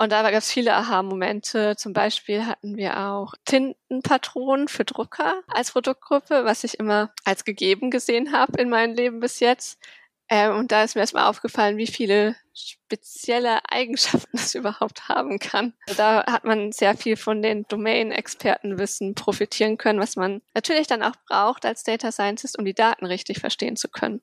Und da gab es viele Aha-Momente. Zum Beispiel hatten wir auch Tintenpatronen für Drucker als Produktgruppe, was ich immer als gegeben gesehen habe in meinem Leben bis jetzt. Ähm, und da ist mir erstmal aufgefallen, wie viele spezielle Eigenschaften es überhaupt haben kann. Da hat man sehr viel von den Domain-Expertenwissen profitieren können, was man natürlich dann auch braucht als Data Scientist, um die Daten richtig verstehen zu können.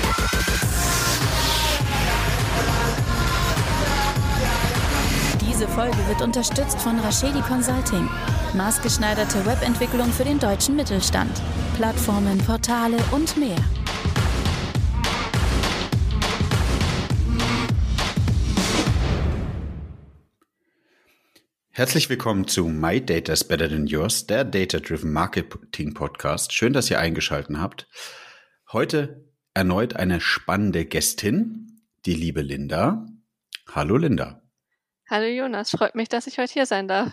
Diese Folge wird unterstützt von Rashedi Consulting. Maßgeschneiderte Webentwicklung für den deutschen Mittelstand. Plattformen, Portale und mehr. Herzlich willkommen zu My Data is Better Than Yours, der Data-Driven Marketing Podcast. Schön, dass ihr eingeschaltet habt. Heute erneut eine spannende Gästin, die liebe Linda. Hallo Linda. Hallo Jonas, freut mich, dass ich heute hier sein darf.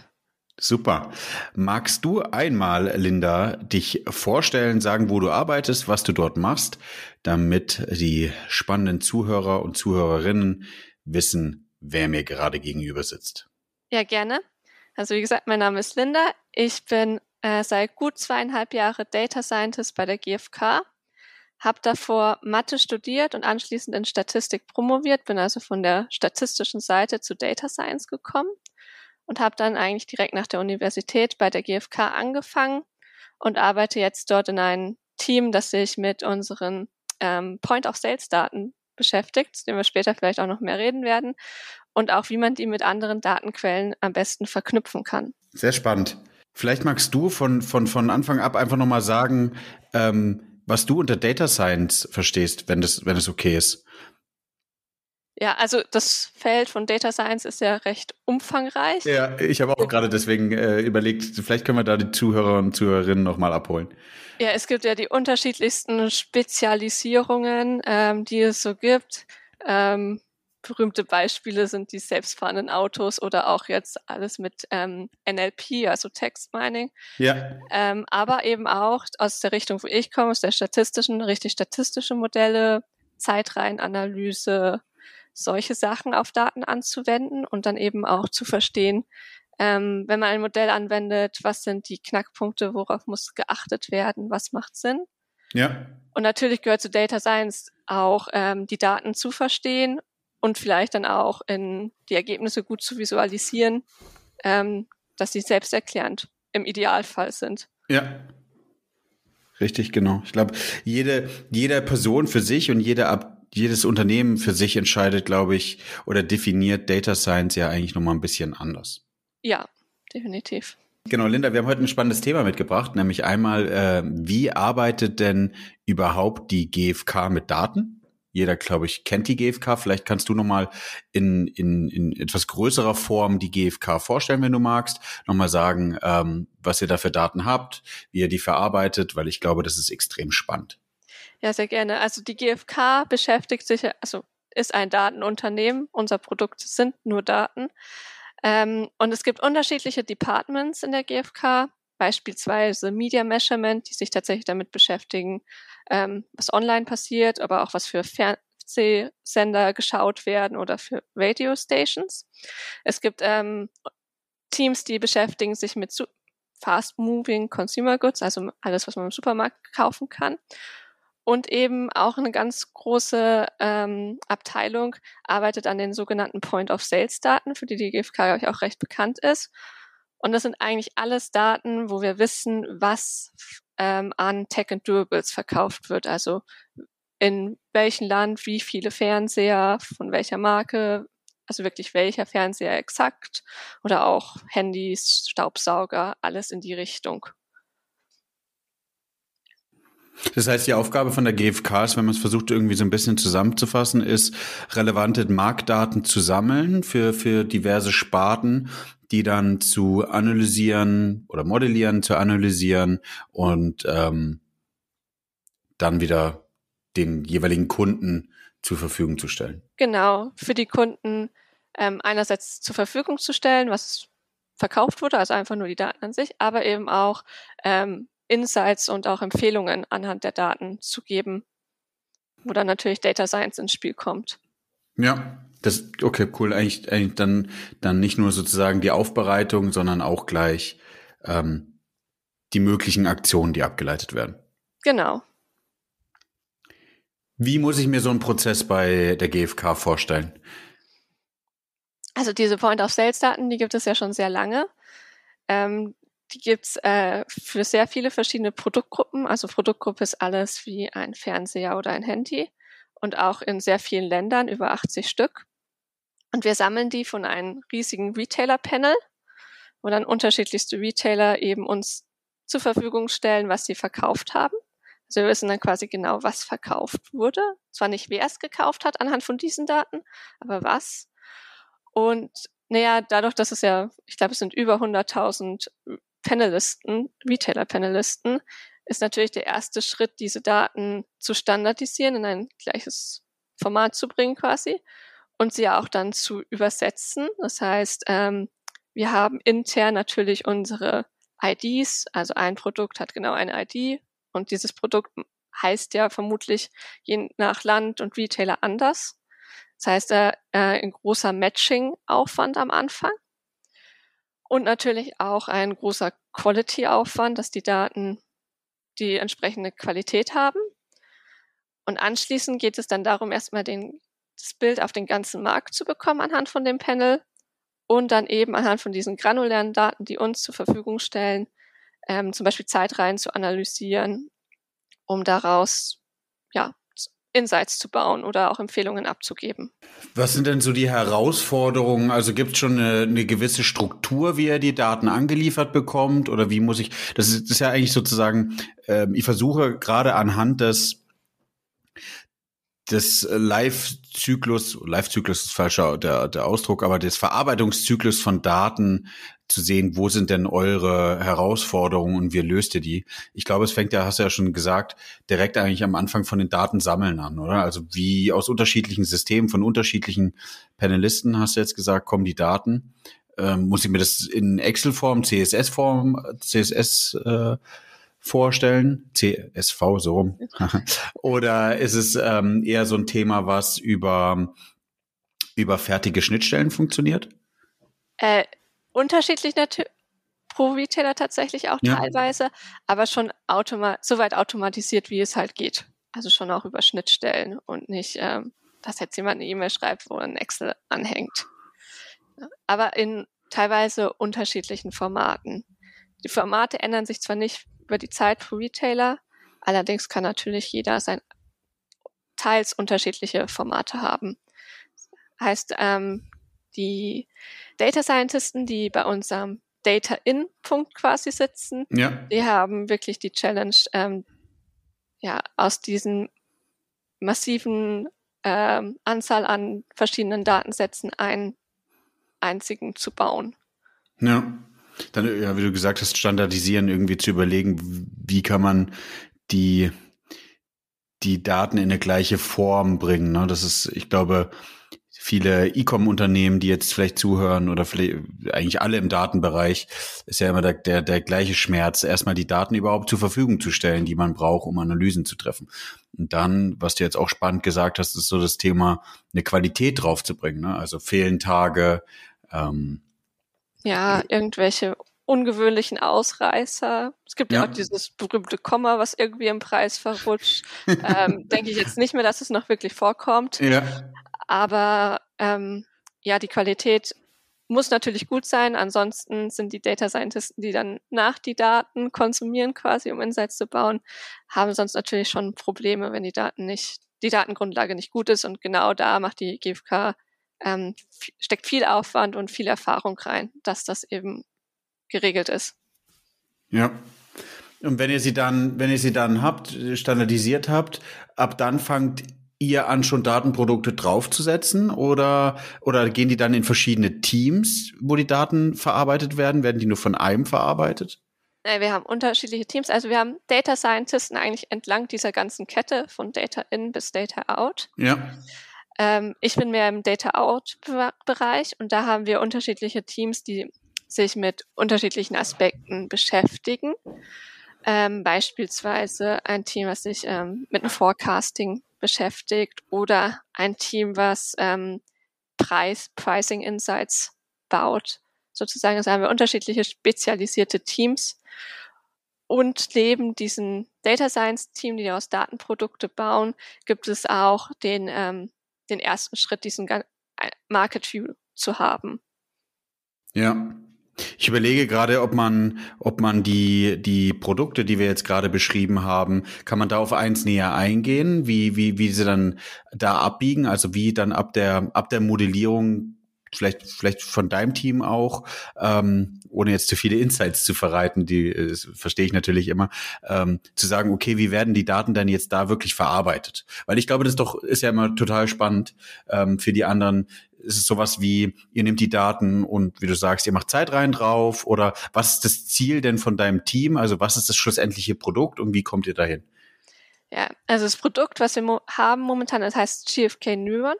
Super. Magst du einmal, Linda, dich vorstellen, sagen, wo du arbeitest, was du dort machst, damit die spannenden Zuhörer und Zuhörerinnen wissen, wer mir gerade gegenüber sitzt? Ja, gerne. Also wie gesagt, mein Name ist Linda. Ich bin äh, seit gut zweieinhalb Jahren Data Scientist bei der GfK habe davor Mathe studiert und anschließend in Statistik promoviert, bin also von der statistischen Seite zu Data Science gekommen und habe dann eigentlich direkt nach der Universität bei der GfK angefangen und arbeite jetzt dort in einem Team, das sich mit unseren ähm, Point-of-Sales-Daten beschäftigt, zu dem wir später vielleicht auch noch mehr reden werden, und auch wie man die mit anderen Datenquellen am besten verknüpfen kann. Sehr spannend. Vielleicht magst du von, von, von Anfang ab einfach nochmal sagen, ähm, was du unter Data Science verstehst, wenn das, wenn es okay ist. Ja, also das Feld von Data Science ist ja recht umfangreich. Ja, ich habe auch gerade deswegen äh, überlegt, vielleicht können wir da die Zuhörer und Zuhörerinnen nochmal abholen. Ja, es gibt ja die unterschiedlichsten Spezialisierungen, ähm, die es so gibt. Ähm, berühmte Beispiele sind die selbstfahrenden Autos oder auch jetzt alles mit ähm, NLP, also Text Mining. Ja. Ähm, aber eben auch aus der Richtung, wo ich komme, aus der statistischen, richtig statistische Modelle, Zeitreihenanalyse, solche Sachen auf Daten anzuwenden und dann eben auch zu verstehen, ähm, wenn man ein Modell anwendet, was sind die Knackpunkte, worauf muss geachtet werden, was macht Sinn. Ja. Und natürlich gehört zu Data Science auch ähm, die Daten zu verstehen und vielleicht dann auch in die Ergebnisse gut zu visualisieren, ähm, dass sie selbsterklärend im Idealfall sind. Ja. Richtig, genau. Ich glaube, jede, jede Person für sich und jede Ab jedes Unternehmen für sich entscheidet, glaube ich, oder definiert Data Science ja eigentlich nochmal ein bisschen anders. Ja, definitiv. Genau, Linda, wir haben heute ein spannendes Thema mitgebracht, nämlich einmal, äh, wie arbeitet denn überhaupt die GfK mit Daten? Jeder, glaube ich, kennt die GfK. Vielleicht kannst du nochmal in, in, in etwas größerer Form die GfK vorstellen, wenn du magst. Nochmal sagen, ähm, was ihr da für Daten habt, wie ihr die verarbeitet, weil ich glaube, das ist extrem spannend. Ja, sehr gerne. Also die GfK beschäftigt sich, also ist ein Datenunternehmen. Unser Produkt sind nur Daten. Ähm, und es gibt unterschiedliche Departments in der GfK beispielsweise Media Measurement, die sich tatsächlich damit beschäftigen, ähm, was online passiert, aber auch was für Fernsehsender geschaut werden oder für Radio Stations. Es gibt ähm, Teams, die beschäftigen sich mit Fast-Moving Consumer Goods, also alles, was man im Supermarkt kaufen kann. Und eben auch eine ganz große ähm, Abteilung arbeitet an den sogenannten Point-of-Sales-Daten, für die die GfK, ich, auch recht bekannt ist. Und das sind eigentlich alles Daten, wo wir wissen, was ähm, an Tech and Durables verkauft wird. Also in welchem Land, wie viele Fernseher, von welcher Marke, also wirklich welcher Fernseher exakt oder auch Handys, Staubsauger, alles in die Richtung. Das heißt, die Aufgabe von der GfK ist, wenn man es versucht, irgendwie so ein bisschen zusammenzufassen, ist, relevante Marktdaten zu sammeln für, für diverse Sparten, die dann zu analysieren oder modellieren, zu analysieren und ähm, dann wieder den jeweiligen Kunden zur Verfügung zu stellen. Genau, für die Kunden ähm, einerseits zur Verfügung zu stellen, was verkauft wurde, also einfach nur die Daten an sich, aber eben auch ähm, Insights und auch Empfehlungen anhand der Daten zu geben, wo dann natürlich Data Science ins Spiel kommt. Ja, das okay, cool. Eigentlich, eigentlich dann dann nicht nur sozusagen die Aufbereitung, sondern auch gleich ähm, die möglichen Aktionen, die abgeleitet werden. Genau. Wie muss ich mir so einen Prozess bei der GfK vorstellen? Also diese Point-of-Sales-Daten, die gibt es ja schon sehr lange. Ähm, die gibt's äh, für sehr viele verschiedene Produktgruppen. Also Produktgruppe ist alles wie ein Fernseher oder ein Handy und auch in sehr vielen Ländern, über 80 Stück. Und wir sammeln die von einem riesigen Retailer-Panel, wo dann unterschiedlichste Retailer eben uns zur Verfügung stellen, was sie verkauft haben. Also wir wissen dann quasi genau, was verkauft wurde. Zwar nicht, wer es gekauft hat anhand von diesen Daten, aber was. Und naja, dadurch, dass es ja, ich glaube, es sind über 100.000 Panelisten, Retailer-Panelisten, ist natürlich der erste Schritt, diese Daten zu standardisieren, in ein gleiches Format zu bringen quasi und sie auch dann zu übersetzen. Das heißt, ähm, wir haben intern natürlich unsere IDs, also ein Produkt hat genau eine ID und dieses Produkt heißt ja vermutlich je nach Land und Retailer anders. Das heißt, äh, äh, ein großer Matching-Aufwand am Anfang und natürlich auch ein großer Quality-Aufwand, dass die Daten die entsprechende Qualität haben. Und anschließend geht es dann darum, erstmal den, das Bild auf den ganzen Markt zu bekommen anhand von dem Panel und dann eben anhand von diesen granulären Daten, die uns zur Verfügung stellen, ähm, zum Beispiel Zeitreihen zu analysieren, um daraus ja, Insights zu bauen oder auch Empfehlungen abzugeben. Was sind denn so die Herausforderungen? Also gibt es schon eine, eine, gewisse Struktur, wie er die Daten angeliefert bekommt? Oder wie muss ich, das ist, das ist ja eigentlich sozusagen, äh, ich versuche gerade anhand des des Live-Zyklus, Live-Zyklus ist falscher der, der Ausdruck, aber des Verarbeitungszyklus von Daten zu sehen, wo sind denn eure Herausforderungen und wie löst ihr die? Ich glaube, es fängt ja, hast du ja schon gesagt, direkt eigentlich am Anfang von den Daten sammeln an, oder? Also wie aus unterschiedlichen Systemen, von unterschiedlichen Panelisten, hast du jetzt gesagt, kommen die Daten. Ähm, muss ich mir das in Excel-Form, CSS-Form, CSS, äh, vorstellen? CSV, so rum. Oder ist es ähm, eher so ein Thema, was über, über fertige Schnittstellen funktioniert? Äh, unterschiedlich natürlich pro Retailer tatsächlich auch ja. teilweise, aber schon automa so weit automatisiert, wie es halt geht. Also schon auch über Schnittstellen und nicht, ähm, dass jetzt jemand eine E-Mail schreibt, wo ein Excel anhängt. Aber in teilweise unterschiedlichen Formaten. Die Formate ändern sich zwar nicht über die Zeit pro Retailer, allerdings kann natürlich jeder sein teils unterschiedliche Formate haben. Heißt, ähm, die Data Scientisten, die bei unserem Data-In-Punkt quasi sitzen, ja. die haben wirklich die Challenge, ähm, ja, aus diesen massiven ähm, Anzahl an verschiedenen Datensätzen einen einzigen zu bauen. Ja. Dann, ja, wie du gesagt hast, standardisieren, irgendwie zu überlegen, wie kann man die, die Daten in eine gleiche Form bringen. Ne? Das ist, ich glaube, viele E-Com-Unternehmen, die jetzt vielleicht zuhören oder vielleicht eigentlich alle im Datenbereich, ist ja immer der, der, der gleiche Schmerz, erstmal die Daten überhaupt zur Verfügung zu stellen, die man braucht, um Analysen zu treffen. Und dann, was du jetzt auch spannend gesagt hast, ist so das Thema, eine Qualität draufzubringen. Ne? Also fehlen Tage. Ähm, ja, irgendwelche ungewöhnlichen Ausreißer. Es gibt ja, ja auch dieses berühmte Komma, was irgendwie im Preis verrutscht. ähm, denke ich jetzt nicht mehr, dass es noch wirklich vorkommt. Ja. Aber ähm, ja, die Qualität muss natürlich gut sein. Ansonsten sind die Data Scientisten, die dann nach die Daten konsumieren, quasi um Insights zu bauen, haben sonst natürlich schon Probleme, wenn die Daten nicht, die Datengrundlage nicht gut ist. Und genau da macht die GfK ähm, steckt viel Aufwand und viel Erfahrung rein, dass das eben geregelt ist. Ja. Und wenn ihr sie dann, wenn ihr sie dann habt, standardisiert habt, ab dann fangt ihr an, schon Datenprodukte draufzusetzen oder, oder gehen die dann in verschiedene Teams, wo die Daten verarbeitet werden? Werden die nur von einem verarbeitet? Wir haben unterschiedliche Teams. Also wir haben Data Scientisten eigentlich entlang dieser ganzen Kette von Data In bis Data Out. Ja. Ähm, ich bin mehr im Data Out Bereich und da haben wir unterschiedliche Teams, die sich mit unterschiedlichen Aspekten beschäftigen. Ähm, beispielsweise ein Team, was sich ähm, mit dem Forecasting beschäftigt oder ein Team, was ähm, Preis, Pricing Insights baut. Sozusagen, also haben wir unterschiedliche spezialisierte Teams und neben diesem Data Science Team, die aus Datenprodukte bauen, gibt es auch den, ähm, den ersten Schritt, diesen Market View zu haben. Ja. Ich überlege gerade, ob man, ob man die, die Produkte, die wir jetzt gerade beschrieben haben, kann man da auf eins näher eingehen, wie, wie, wie sie dann da abbiegen, also wie dann ab der, ab der Modellierung vielleicht, vielleicht von deinem Team auch, ähm, ohne jetzt zu viele Insights zu verreiten, die äh, verstehe ich natürlich immer, ähm, zu sagen, okay, wie werden die Daten denn jetzt da wirklich verarbeitet? Weil ich glaube, das ist doch ist ja immer total spannend ähm, für die anderen. Ist es sowas wie, ihr nehmt die Daten und wie du sagst, ihr macht Zeit rein drauf oder was ist das Ziel denn von deinem Team? Also was ist das schlussendliche Produkt und wie kommt ihr dahin? Ja, also das Produkt, was wir mo haben momentan, das heißt GFK Neuron.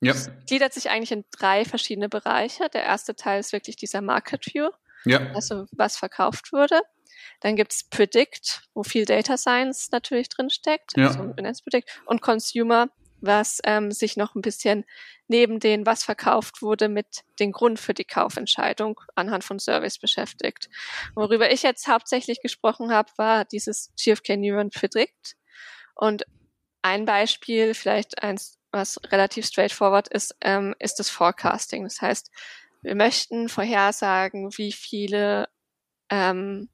Ja. Das gliedert sich eigentlich in drei verschiedene Bereiche. Der erste Teil ist wirklich dieser Market View, ja. also was verkauft wurde. Dann gibt's Predict, wo viel Data Science natürlich drin steckt, ja. also Predict, und Consumer, was ähm, sich noch ein bisschen neben den, was verkauft wurde, mit dem Grund für die Kaufentscheidung anhand von Service beschäftigt. Worüber ich jetzt hauptsächlich gesprochen habe, war dieses GFK Neuron Predict. Und ein Beispiel, vielleicht eins was relativ straightforward ist, ähm, ist das Forecasting. Das heißt, wir möchten vorhersagen, wie viele ähm,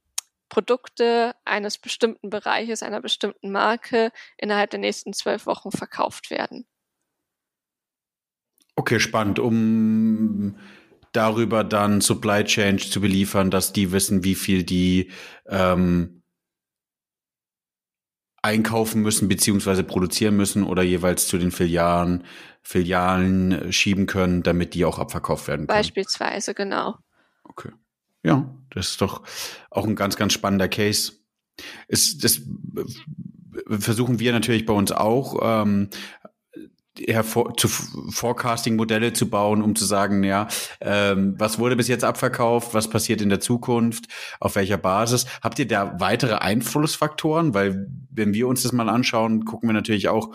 Produkte eines bestimmten Bereiches, einer bestimmten Marke innerhalb der nächsten zwölf Wochen verkauft werden. Okay, spannend. Um darüber dann Supply Chain zu beliefern, dass die wissen, wie viel die ähm, einkaufen müssen beziehungsweise produzieren müssen oder jeweils zu den Filialen, Filialen äh, schieben können, damit die auch abverkauft werden können. Beispielsweise, genau. Okay. Ja, das ist doch auch ein ganz, ganz spannender Case. Ist, das versuchen wir natürlich bei uns auch. Ähm, hervor, zu Forecasting-Modelle zu bauen, um zu sagen, ja, ähm, was wurde bis jetzt abverkauft, was passiert in der Zukunft, auf welcher Basis. Habt ihr da weitere Einflussfaktoren? Weil wenn wir uns das mal anschauen, gucken wir natürlich auch,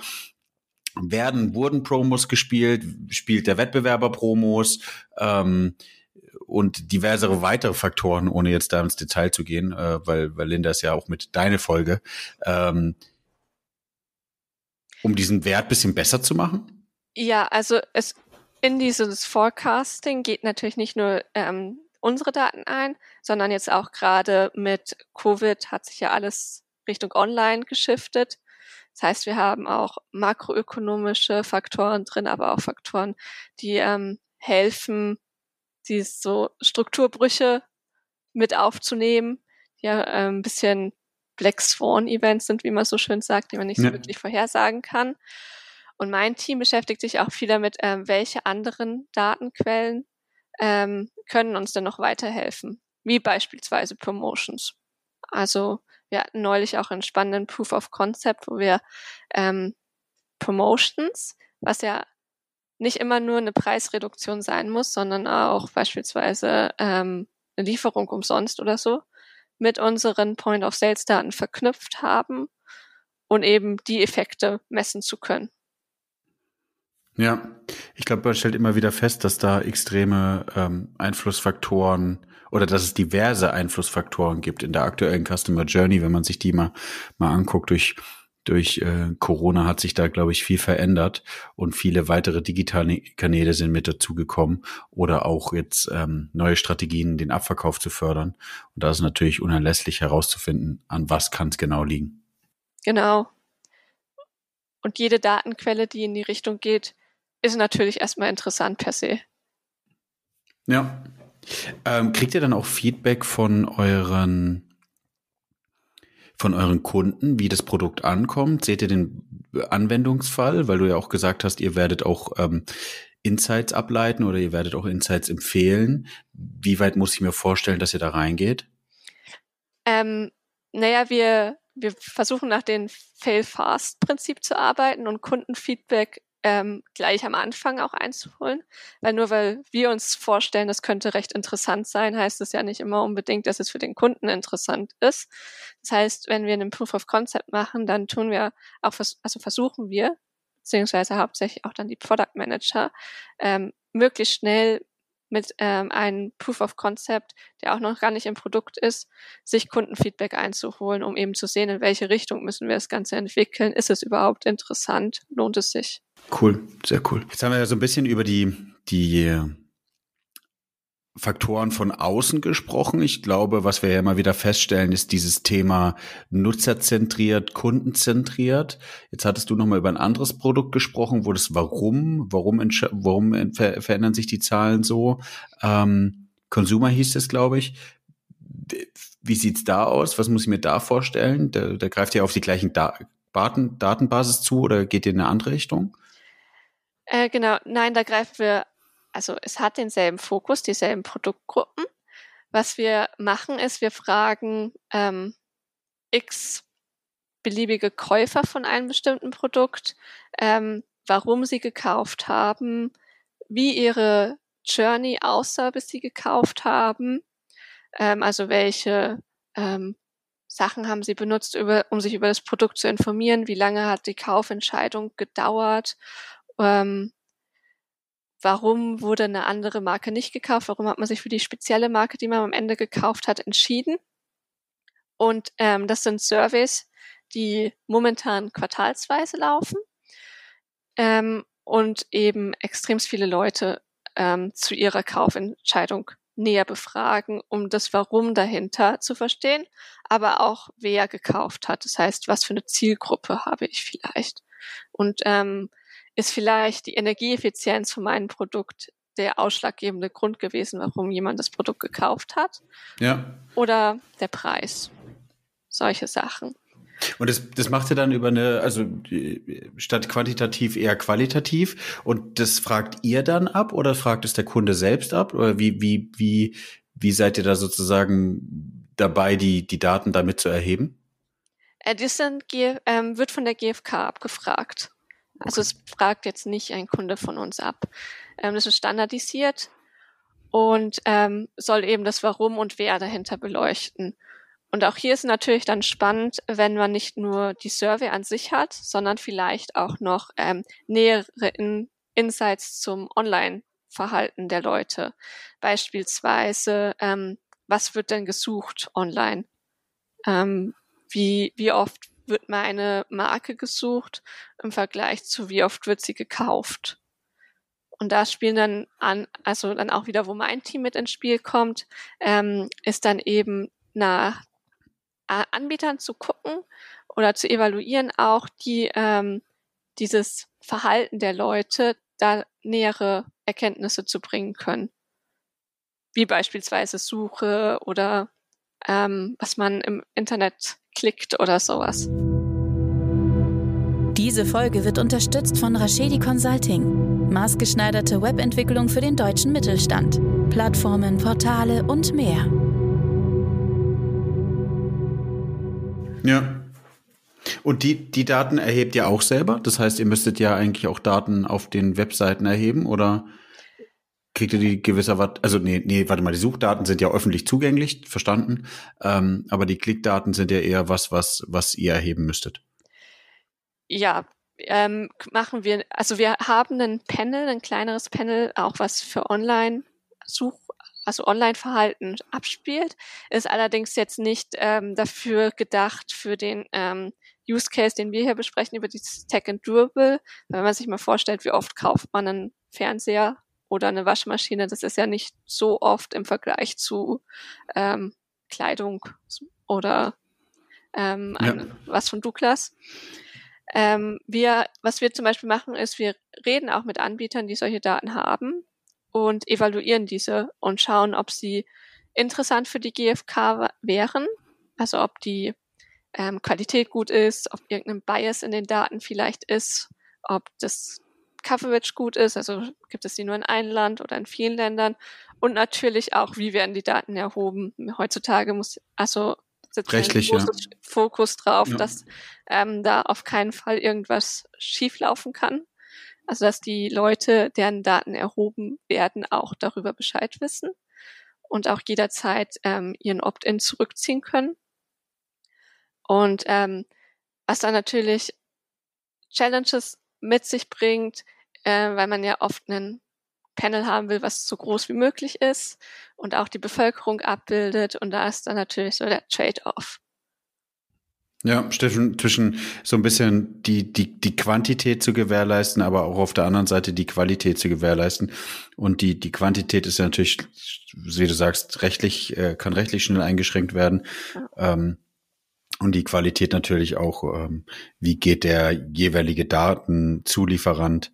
werden, wurden Promos gespielt, spielt der Wettbewerber Promos ähm, und diversere weitere Faktoren, ohne jetzt da ins Detail zu gehen, äh, weil, weil Linda ist ja auch mit deine Folge. Ähm, um diesen Wert bisschen besser zu machen? Ja, also es in dieses Forecasting geht natürlich nicht nur ähm, unsere Daten ein, sondern jetzt auch gerade mit Covid hat sich ja alles Richtung Online geschiftet. Das heißt, wir haben auch makroökonomische Faktoren drin, aber auch Faktoren, die ähm, helfen, die so Strukturbrüche mit aufzunehmen, ja, äh, ein bisschen Black Swan Events sind, wie man so schön sagt, die man nicht ja. so wirklich vorhersagen kann. Und mein Team beschäftigt sich auch viel damit, ähm, welche anderen Datenquellen ähm, können uns denn noch weiterhelfen, wie beispielsweise Promotions. Also wir hatten neulich auch einen spannenden Proof of Concept, wo wir ähm, Promotions, was ja nicht immer nur eine Preisreduktion sein muss, sondern auch beispielsweise ähm, eine Lieferung umsonst oder so, mit unseren Point-of-Sales-Daten verknüpft haben und eben die Effekte messen zu können. Ja, ich glaube, man stellt immer wieder fest, dass da extreme ähm, Einflussfaktoren oder dass es diverse Einflussfaktoren gibt in der aktuellen Customer Journey, wenn man sich die mal, mal anguckt durch durch äh, Corona hat sich da, glaube ich, viel verändert und viele weitere digitale Kanäle sind mit dazugekommen oder auch jetzt ähm, neue Strategien, den Abverkauf zu fördern. Und da ist natürlich unerlässlich herauszufinden, an was kann es genau liegen. Genau. Und jede Datenquelle, die in die Richtung geht, ist natürlich erstmal interessant per se. Ja. Ähm, kriegt ihr dann auch Feedback von euren von euren Kunden, wie das Produkt ankommt? Seht ihr den Anwendungsfall? Weil du ja auch gesagt hast, ihr werdet auch ähm, Insights ableiten oder ihr werdet auch Insights empfehlen. Wie weit muss ich mir vorstellen, dass ihr da reingeht? Ähm, naja, wir, wir versuchen nach dem Fail-Fast-Prinzip zu arbeiten und Kundenfeedback ähm, gleich am Anfang auch einzuholen. Weil nur weil wir uns vorstellen, das könnte recht interessant sein, heißt es ja nicht immer unbedingt, dass es für den Kunden interessant ist. Das heißt, wenn wir einen Proof of Concept machen, dann tun wir auch, also versuchen wir, beziehungsweise hauptsächlich auch dann die Product Manager, ähm, möglichst schnell mit ähm, einem Proof of Concept, der auch noch gar nicht im Produkt ist, sich Kundenfeedback einzuholen, um eben zu sehen, in welche Richtung müssen wir das Ganze entwickeln. Ist es überhaupt interessant? Lohnt es sich? Cool, sehr cool. Jetzt haben wir ja so ein bisschen über die, die Faktoren von außen gesprochen. Ich glaube, was wir ja immer wieder feststellen, ist dieses Thema nutzerzentriert, kundenzentriert. Jetzt hattest du nochmal über ein anderes Produkt gesprochen, wo das Warum, warum, warum ver verändern sich die Zahlen so? Ähm, Consumer hieß es, glaube ich. Wie sieht's da aus? Was muss ich mir da vorstellen? Da, da greift ihr auf die gleichen da Daten, Datenbasis zu oder geht ihr in eine andere Richtung? Äh, genau, nein, da greifen wir also es hat denselben Fokus, dieselben Produktgruppen. Was wir machen, ist, wir fragen ähm, x beliebige Käufer von einem bestimmten Produkt, ähm, warum sie gekauft haben, wie ihre Journey aussah, bis sie gekauft haben, ähm, also welche ähm, Sachen haben sie benutzt, über, um sich über das Produkt zu informieren, wie lange hat die Kaufentscheidung gedauert, ähm, warum wurde eine andere Marke nicht gekauft, warum hat man sich für die spezielle Marke, die man am Ende gekauft hat, entschieden. Und ähm, das sind Surveys, die momentan quartalsweise laufen ähm, und eben extrem viele Leute ähm, zu ihrer Kaufentscheidung näher befragen, um das Warum dahinter zu verstehen, aber auch wer gekauft hat. Das heißt, was für eine Zielgruppe habe ich vielleicht? Und ähm, ist vielleicht die Energieeffizienz von meinem Produkt der ausschlaggebende Grund gewesen, warum jemand das Produkt gekauft hat. Ja. Oder der Preis. Solche Sachen. Und das, das macht ihr dann über eine, also statt quantitativ eher qualitativ. Und das fragt ihr dann ab oder fragt es der Kunde selbst ab? Oder wie, wie, wie, wie seid ihr da sozusagen dabei, die, die Daten damit zu erheben? Das sind, ähm, wird von der GfK abgefragt. Also es fragt jetzt nicht ein Kunde von uns ab. Ähm, das ist standardisiert und ähm, soll eben das Warum und Wer dahinter beleuchten. Und auch hier ist natürlich dann spannend, wenn man nicht nur die Survey an sich hat, sondern vielleicht auch noch ähm, nähere In Insights zum Online-Verhalten der Leute. Beispielsweise, ähm, was wird denn gesucht online? Ähm, wie, wie oft wird meine Marke gesucht im Vergleich zu wie oft wird sie gekauft. Und da spielen dann an, also dann auch wieder, wo mein Team mit ins Spiel kommt, ähm, ist dann eben nach Anbietern zu gucken oder zu evaluieren auch, die ähm, dieses Verhalten der Leute da nähere Erkenntnisse zu bringen können. Wie beispielsweise Suche oder ähm, was man im Internet klickt oder sowas. Diese Folge wird unterstützt von Rashedi Consulting. Maßgeschneiderte Webentwicklung für den deutschen Mittelstand. Plattformen, Portale und mehr. Ja. Und die, die Daten erhebt ihr auch selber? Das heißt, ihr müsstet ja eigentlich auch Daten auf den Webseiten erheben oder kriegt ihr die gewisser was? Also nee, nee, warte mal, die Suchdaten sind ja öffentlich zugänglich, verstanden. Ähm, aber die Klickdaten sind ja eher was, was, was ihr erheben müsstet. Ja, ähm, machen wir, also wir haben ein Panel, ein kleineres Panel, auch was für Online-Such, also Online-Verhalten abspielt, ist allerdings jetzt nicht ähm, dafür gedacht für den ähm, Use Case, den wir hier besprechen, über dieses Tech and Durable. Wenn man sich mal vorstellt, wie oft kauft man einen Fernseher oder eine Waschmaschine, das ist ja nicht so oft im Vergleich zu ähm, Kleidung oder ähm, ein, ja. was von Douglas. Ähm, wir, was wir zum Beispiel machen, ist, wir reden auch mit Anbietern, die solche Daten haben und evaluieren diese und schauen, ob sie interessant für die GfK wären, also ob die ähm, Qualität gut ist, ob irgendein Bias in den Daten vielleicht ist, ob das Coverage gut ist, also gibt es die nur in einem Land oder in vielen Ländern und natürlich auch, wie werden die Daten erhoben. Heutzutage muss also Rechtlich, ein ja. Fokus drauf, Ja. dass ähm, da auf keinen Fall irgendwas schieflaufen kann. Also dass die Leute, deren Daten erhoben werden, auch darüber Bescheid wissen und auch jederzeit ähm, ihren Opt-in zurückziehen können. Und ähm, was dann natürlich Challenges mit sich bringt, äh, weil man ja oft einen Panel haben will, was so groß wie möglich ist und auch die Bevölkerung abbildet. Und da ist dann natürlich so der Trade-off. Ja, Steffen, zwischen so ein bisschen die, die, die Quantität zu gewährleisten, aber auch auf der anderen Seite die Qualität zu gewährleisten. Und die, die Quantität ist ja natürlich, wie du sagst, rechtlich, äh, kann rechtlich schnell eingeschränkt werden. Ähm, und die Qualität natürlich auch, ähm, wie geht der jeweilige Datenzulieferant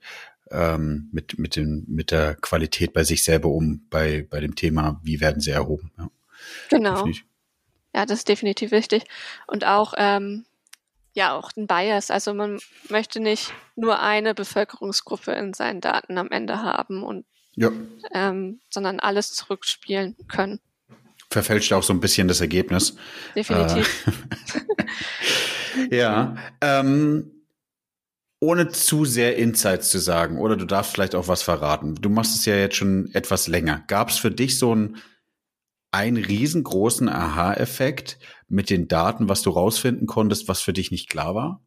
ähm, mit, mit, dem, mit der Qualität bei sich selber um, bei, bei dem Thema, wie werden sie erhoben. Ja, Genau. definitiv. Ja, das ist definitiv wichtig. Und auch, ähm, ja, auch ein Bias. Also man möchte nicht nur eine Bevölkerungsgruppe in seinen Daten am Ende haben und ja. ähm, sondern alles zurückspielen können. Verfälscht auch so ein bisschen das Ergebnis. Definitiv. Äh, ja. Ähm, ohne zu sehr Insights zu sagen, oder du darfst vielleicht auch was verraten. Du machst es ja jetzt schon etwas länger. Gab es für dich so einen, einen riesengroßen Aha-Effekt mit den Daten, was du rausfinden konntest, was für dich nicht klar war?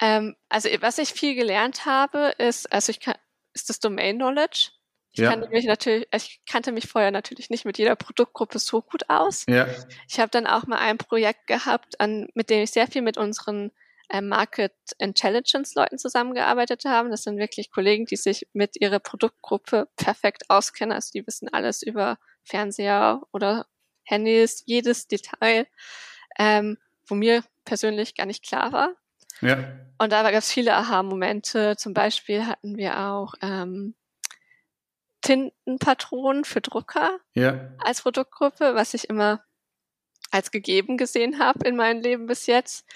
Ähm, also was ich viel gelernt habe, ist, also ich kann, ist das Domain Knowledge. Ich Ja. kannte mich natürlich, ich kannte mich vorher natürlich nicht mit jeder Produktgruppe so gut aus. Ja. Ich habe dann auch mal ein Projekt gehabt, an, mit dem ich sehr viel mit unseren äh, Market Intelligence Leuten zusammengearbeitet haben. Das sind wirklich Kollegen, die sich mit ihrer Produktgruppe perfekt auskennen. Also die wissen alles über Fernseher oder Handys, jedes Detail, ähm, wo mir persönlich gar nicht klar war. Ja. Und da gab es viele Aha-Momente. Zum Beispiel hatten wir auch ähm, Tintenpatronen für Drucker Ja. als Produktgruppe, was ich immer als gegeben gesehen habe in meinem Leben bis jetzt.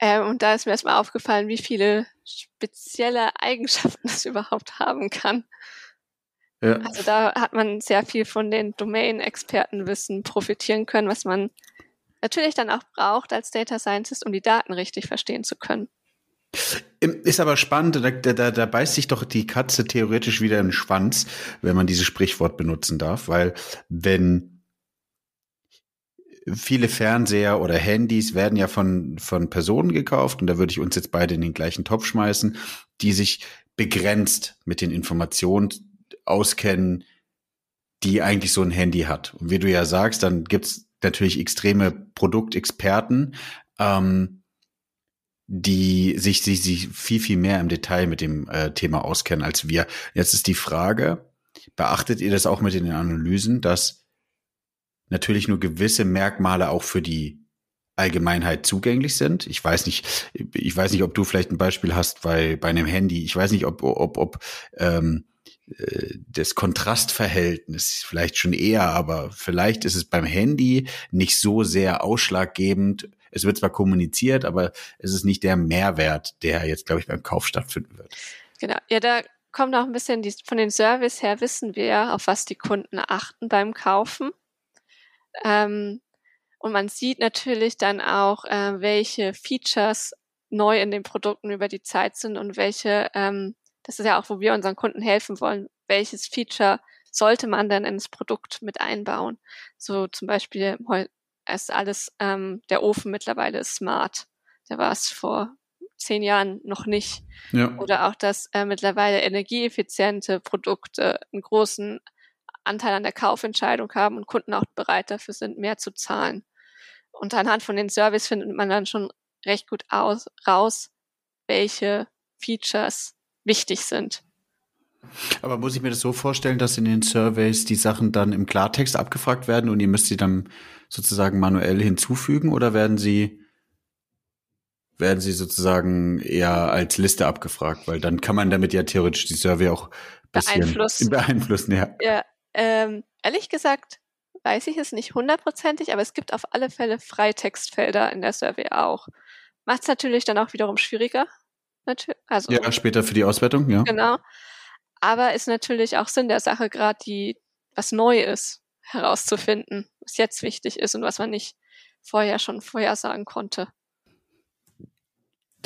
Ähm, und da ist mir erstmal aufgefallen, wie viele spezielle Eigenschaften es überhaupt haben kann. Ja. Also da hat man sehr viel von den Domain-Expertenwissen profitieren können, was man natürlich dann auch braucht als Data Scientist, um die Daten richtig verstehen zu können. Ist aber spannend, da, da, da beißt sich doch die Katze theoretisch wieder in den Schwanz, wenn man dieses Sprichwort benutzen darf, weil wenn viele Fernseher oder Handys werden ja von, von Personen gekauft und da würde ich uns jetzt beide in den gleichen Topf schmeißen, die sich begrenzt mit den Informationen auskennen, die eigentlich so ein Handy hat. Und wie du ja sagst, dann gibt's natürlich extreme Produktexperten, ähm, die sich, sich, sich viel, viel mehr im Detail mit dem äh, Thema auskennen als wir. Jetzt ist die Frage, beachtet ihr das auch mit in den Analysen, dass natürlich nur gewisse Merkmale auch für die Allgemeinheit zugänglich sind. Ich weiß nicht, ich weiß nicht, ob du vielleicht ein Beispiel hast bei, bei einem Handy. Ich weiß nicht, ob, ob, ob ähm, äh, das Kontrastverhältnis vielleicht schon eher, aber vielleicht ist es beim Handy nicht so sehr ausschlaggebend. Es wird zwar kommuniziert, aber es ist nicht der Mehrwert, der jetzt, glaube ich, beim Kauf stattfinden wird. Genau. Ja, da kommt auch ein bisschen die, von den Service her wissen wir ja, auf was die Kunden achten beim Kaufen. Ähm, und man sieht natürlich dann auch, äh, welche Features neu in den Produkten über die Zeit sind und welche, ähm, das ist ja auch, wo wir unseren Kunden helfen wollen, welches Feature sollte man denn ins Produkt mit einbauen. So zum Beispiel ist alles, ähm, der Ofen mittlerweile ist smart. Der war es vor zehn Jahren noch nicht. Ja. Oder auch, dass äh, mittlerweile energieeffiziente Produkte einen großen Anteil an der Kaufentscheidung haben und Kunden auch bereit dafür sind, mehr zu zahlen. Und anhand von den Service findet man dann schon recht gut aus, raus, welche Features wichtig sind. Aber muss ich mir das so vorstellen, dass in den Surveys die Sachen dann im Klartext abgefragt werden und ihr müsst sie dann sozusagen manuell hinzufügen oder werden sie werden sie sozusagen eher als Liste abgefragt, weil dann kann man damit ja theoretisch die Survey auch beeinflussen. beeinflussen, ja. Ja, ähm, ehrlich gesagt weiß ich es nicht hundertprozentig, aber es gibt auf alle Fälle Freitextfelder in der Survey auch. Macht es natürlich dann auch wiederum schwieriger. Also, ja, später für die Auswertung, ja. Genau. Aber ist natürlich auch Sinn der Sache, gerade die, was neu ist, herauszufinden, was jetzt wichtig ist und was man nicht vorher schon vorhersagen konnte.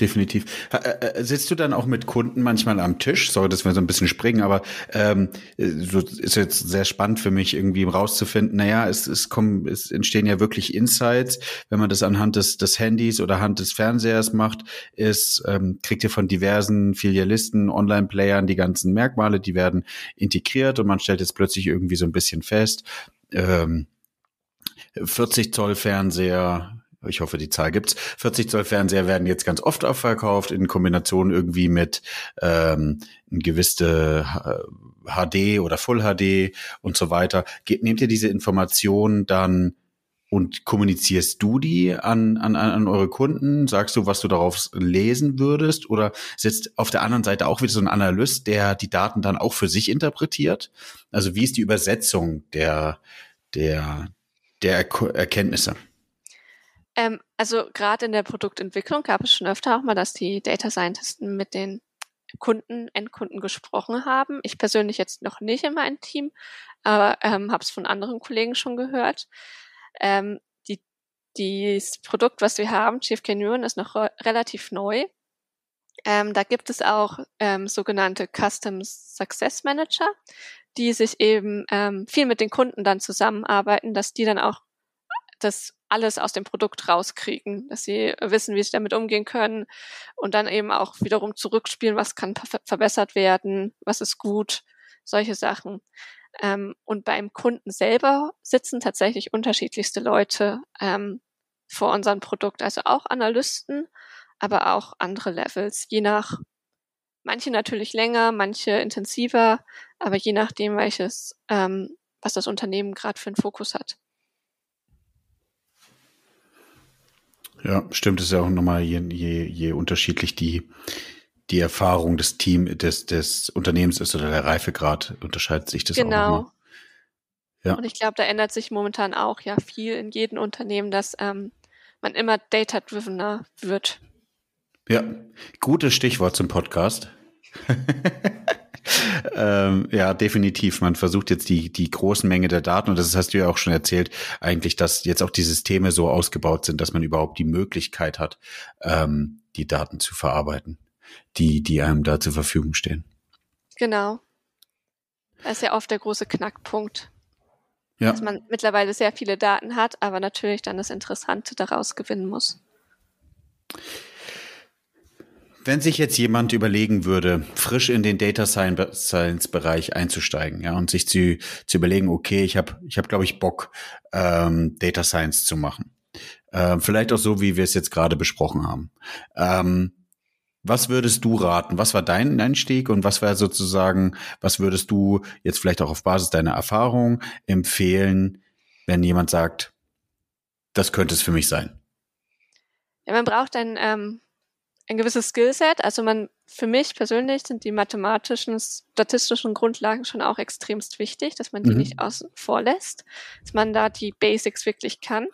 Definitiv. Äh, äh, sitzt du dann auch mit Kunden manchmal am Tisch? Sorry, dass wir so ein bisschen springen, aber ähm, so ist jetzt sehr spannend für mich, irgendwie rauszufinden, naja, es, es kommen, es entstehen ja wirklich Insights, wenn man das anhand des, des Handys oder Hand des Fernsehers macht, ist, ähm, kriegt ihr von diversen Filialisten, Online-Playern die ganzen Merkmale, die werden integriert und man stellt jetzt plötzlich irgendwie so ein bisschen fest, ähm, 40 Zoll Fernseher, ich hoffe, die Zahl gibt's. 40 Zoll Fernseher werden jetzt ganz oft auch verkauft in Kombination irgendwie mit ähm, gewisse HD oder Full HD und so weiter. Ge nehmt ihr diese Informationen dann und kommunizierst du die an, an, an eure Kunden? Sagst du, was du darauf lesen würdest? Oder sitzt auf der anderen Seite auch wieder so ein Analyst, der die Daten dann auch für sich interpretiert? Also wie ist die Übersetzung der, der, der Erkenntnisse? Ähm, also gerade in der Produktentwicklung gab es schon öfter auch mal, dass die Data Scientisten mit den Kunden, Endkunden gesprochen haben. Ich persönlich jetzt noch nicht in meinem Team, aber ähm, habe es von anderen Kollegen schon gehört. Ähm, die, dieses Produkt, was wir haben, GFK Neuron, ist noch re relativ neu. Ähm, da gibt es auch ähm, sogenannte Custom Success Manager, die sich eben ähm, viel mit den Kunden dann zusammenarbeiten, dass die dann auch das alles aus dem Produkt rauskriegen, dass sie wissen, wie sie damit umgehen können und dann eben auch wiederum zurückspielen, was kann verbessert werden, was ist gut, solche Sachen. Ähm, und beim Kunden selber sitzen tatsächlich unterschiedlichste Leute ähm, vor unserem Produkt, also auch Analysten, aber auch andere Levels, je nach, manche natürlich länger, manche intensiver, aber je nachdem, welches, ähm, was das Unternehmen gerade für einen Fokus hat. Ja, stimmt, ist ja auch nochmal je, je, je unterschiedlich die, die Erfahrung des Team, des, des Unternehmens ist oder der Reifegrad unterscheidet sich das genau. auch Genau. Ja. Und ich glaube, da ändert sich momentan auch ja viel in jedem Unternehmen, dass ähm, man immer data-drivener wird. Ja, gutes Stichwort zum Podcast. ähm, ja, definitiv. Man versucht jetzt die, die großen Menge der Daten, und das hast du ja auch schon erzählt, eigentlich, dass jetzt auch die Systeme so ausgebaut sind, dass man überhaupt die Möglichkeit hat, ähm, die Daten zu verarbeiten, die, die einem da zur Verfügung stehen. Genau. Das ist ja oft der große Knackpunkt. Ja. Dass man mittlerweile sehr viele Daten hat, aber natürlich dann das Interessante daraus gewinnen muss. Wenn sich jetzt jemand überlegen würde, frisch in den Data Science Bereich einzusteigen, ja, und sich zu, zu überlegen, okay, ich habe, ich habe, glaube ich, Bock, ähm, Data Science zu machen. Ähm, vielleicht auch so, wie wir es jetzt gerade besprochen haben. Ähm, was würdest du raten? Was war dein Einstieg und was wäre sozusagen, was würdest du jetzt vielleicht auch auf Basis deiner Erfahrung empfehlen, wenn jemand sagt, das könnte es für mich sein? Ja, man braucht ein ähm, ein gewisses Skillset. Also man, für mich persönlich sind die mathematischen, statistischen Grundlagen schon auch extremst wichtig, dass man die mhm. nicht außen vor lässt, dass man da die Basics wirklich kann.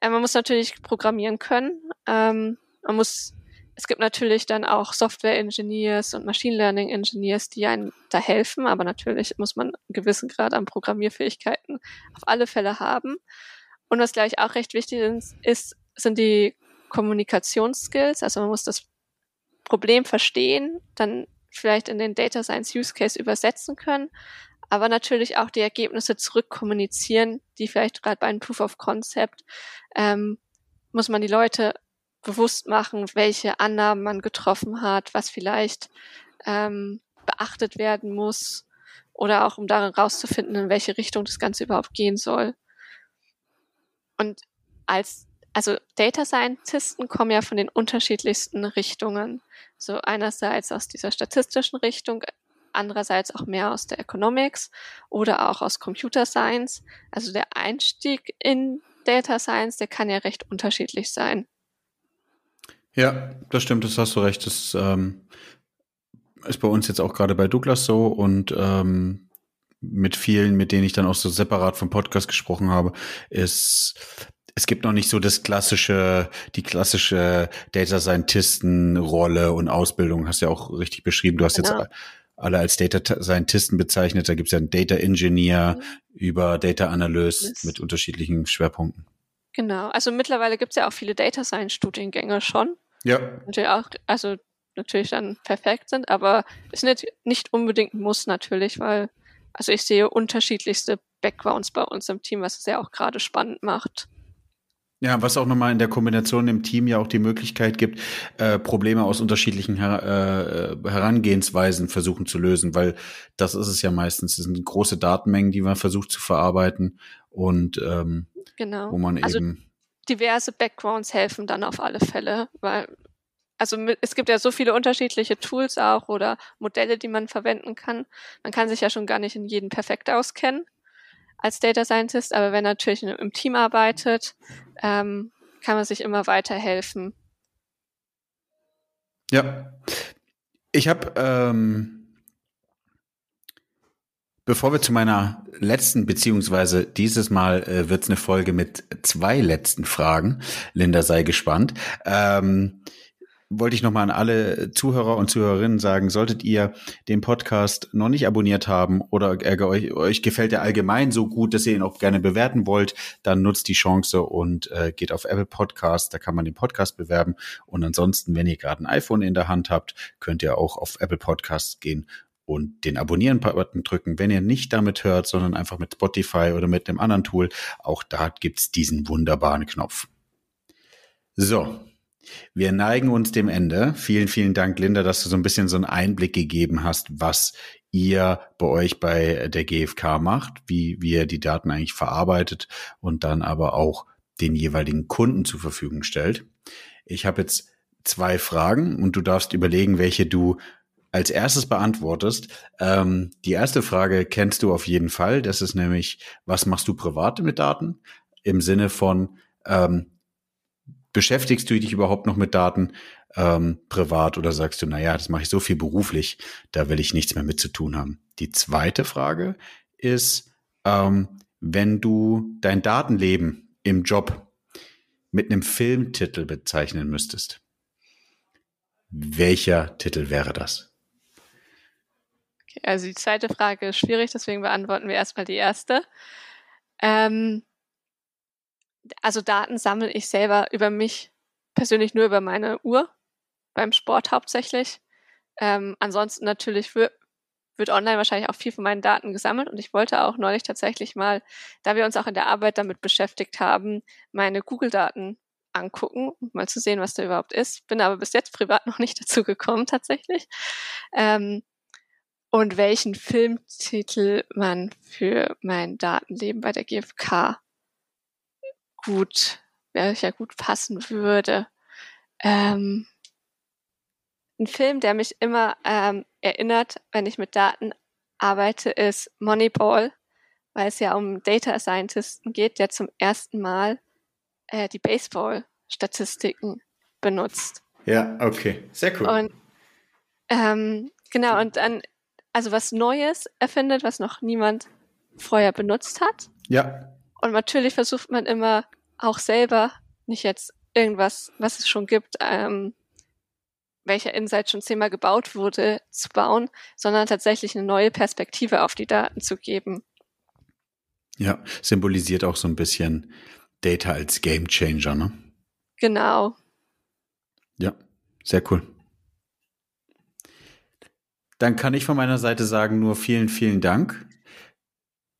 Äh, man muss natürlich programmieren können. Ähm, man muss, es gibt natürlich dann auch Software Engineers und Machine Learning Engineers, die einem da helfen, aber natürlich muss man einen gewissen Grad an Programmierfähigkeiten auf alle Fälle haben. Und was gleich auch recht wichtig ist, ist sind die Kommunikationsskills, also man muss das Problem verstehen, dann vielleicht in den Data Science Use Case übersetzen können, aber natürlich auch die Ergebnisse zurückkommunizieren, die vielleicht gerade bei einem Proof of Concept ähm, muss man die Leute bewusst machen, welche Annahmen man getroffen hat, was vielleicht ähm, beachtet werden muss oder auch um darin rauszufinden, in welche Richtung das Ganze überhaupt gehen soll. Und als also Data Scientisten kommen ja von den unterschiedlichsten Richtungen. So einerseits aus dieser statistischen Richtung, andererseits auch mehr aus der Economics oder auch aus Computer Science. Also der Einstieg in Data Science, der kann ja recht unterschiedlich sein. Ja, das stimmt, das hast du recht. Das ähm, ist bei uns jetzt auch gerade bei Douglas so und ähm, mit vielen, mit denen ich dann auch so separat vom Podcast gesprochen habe, ist, es gibt noch nicht so das klassische, die klassische Data Scientisten Rolle und Ausbildung. Hast ja auch richtig beschrieben. Du hast genau. jetzt alle als Data Scientisten bezeichnet. Da gibt es ja einen Data Engineer mhm. über Data Analyst mit unterschiedlichen Schwerpunkten. Genau. Also mittlerweile gibt es ja auch viele Data Science Studiengänge schon. Ja. Natürlich auch, also natürlich dann perfekt sind, aber ist nicht, nicht unbedingt muss natürlich, weil, also ich sehe unterschiedlichste Backgrounds bei uns im Team, was es ja auch gerade spannend macht. Ja, was auch nochmal in der Kombination im Team ja auch die Möglichkeit gibt, äh, Probleme aus unterschiedlichen Her äh, Herangehensweisen versuchen zu lösen, weil das ist es ja meistens. Es sind große Datenmengen, die man versucht zu verarbeiten und ähm, genau. wo man also eben diverse Backgrounds helfen dann auf alle Fälle, weil also es gibt ja so viele unterschiedliche Tools auch oder Modelle, die man verwenden kann. Man kann sich ja schon gar nicht in jedem perfekt auskennen als Data Scientist, aber wenn natürlich im Team arbeitet, ähm, kann man sich immer weiterhelfen. Ja, ich habe, ähm, bevor wir zu meiner letzten, beziehungsweise dieses Mal äh, wird es eine Folge mit zwei letzten Fragen. Linda sei gespannt. Ähm, wollte ich nochmal an alle Zuhörer und Zuhörerinnen sagen, solltet ihr den Podcast noch nicht abonniert haben oder euch, euch gefällt er allgemein so gut, dass ihr ihn auch gerne bewerten wollt, dann nutzt die Chance und äh, geht auf Apple Podcast, da kann man den Podcast bewerben. Und ansonsten, wenn ihr gerade ein iPhone in der Hand habt, könnt ihr auch auf Apple Podcasts gehen und den Abonnieren-Button drücken. Wenn ihr nicht damit hört, sondern einfach mit Spotify oder mit einem anderen Tool, auch da gibt's diesen wunderbaren Knopf. So, wir neigen uns dem Ende. Vielen, vielen Dank, Linda, dass du so ein bisschen so einen Einblick gegeben hast, was ihr bei euch bei der GfK macht, wie, wie ihr die Daten eigentlich verarbeitet und dann aber auch den jeweiligen Kunden zur Verfügung stellt. Ich habe jetzt zwei Fragen und du darfst überlegen, welche du als erstes beantwortest. Ähm, die erste Frage kennst du auf jeden Fall. Das ist nämlich, was machst du privat mit Daten? Im Sinne von, ähm, beschäftigst du dich überhaupt noch mit Daten ähm, privat oder sagst du, na ja, das mache ich so viel beruflich, da will ich nichts mehr mit zu tun haben. Die zweite Frage ist, ähm, wenn du dein Datenleben im Job mit einem Filmtitel bezeichnen müsstest, welcher Titel wäre das? Okay, also die zweite Frage ist schwierig, deswegen beantworten wir erstmal die erste. Ähm, also Daten sammle ich selber über mich persönlich nur über meine Uhr, beim Sport hauptsächlich. Ähm, ansonsten natürlich wird, online wahrscheinlich auch viel von meinen Daten gesammelt und ich wollte auch neulich tatsächlich mal, da wir uns auch in der Arbeit damit beschäftigt haben, meine Google-Daten angucken, um mal zu sehen, was da überhaupt ist. Bin aber bis jetzt privat noch nicht dazu gekommen tatsächlich. Ähm, und welchen Filmtitel man für mein Datenleben bei der GfK gut, welcher gut passen würde. Ähm, ein Film, der mich immer ähm, erinnert, wenn ich mit Daten arbeite, ist Moneyball, weil es ja um Data Scientisten geht, der zum ersten Mal äh, die Baseball-Statistiken benutzt. Ja, okay, sehr cool. Und ähm, genau, und dann also was Neues erfindet, was noch niemand vorher benutzt hat. Ja. Und natürlich versucht man immer auch selber nicht jetzt irgendwas, was es schon gibt, ähm, welcher Insight schon zehnmal gebaut wurde, zu bauen, sondern tatsächlich eine neue Perspektive auf die Daten zu geben. Ja, symbolisiert auch so ein bisschen Data als Game Changer, ne? Genau. Ja, sehr cool. Dann kann ich von meiner Seite sagen, nur vielen, vielen Dank.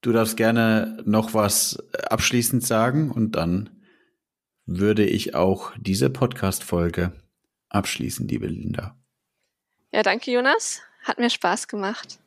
Du darfst gerne noch was abschließend sagen und dann würde ich auch diese Podcast-Folge abschließen, liebe Linda. Ja, danke, Jonas. Hat mir Spaß gemacht.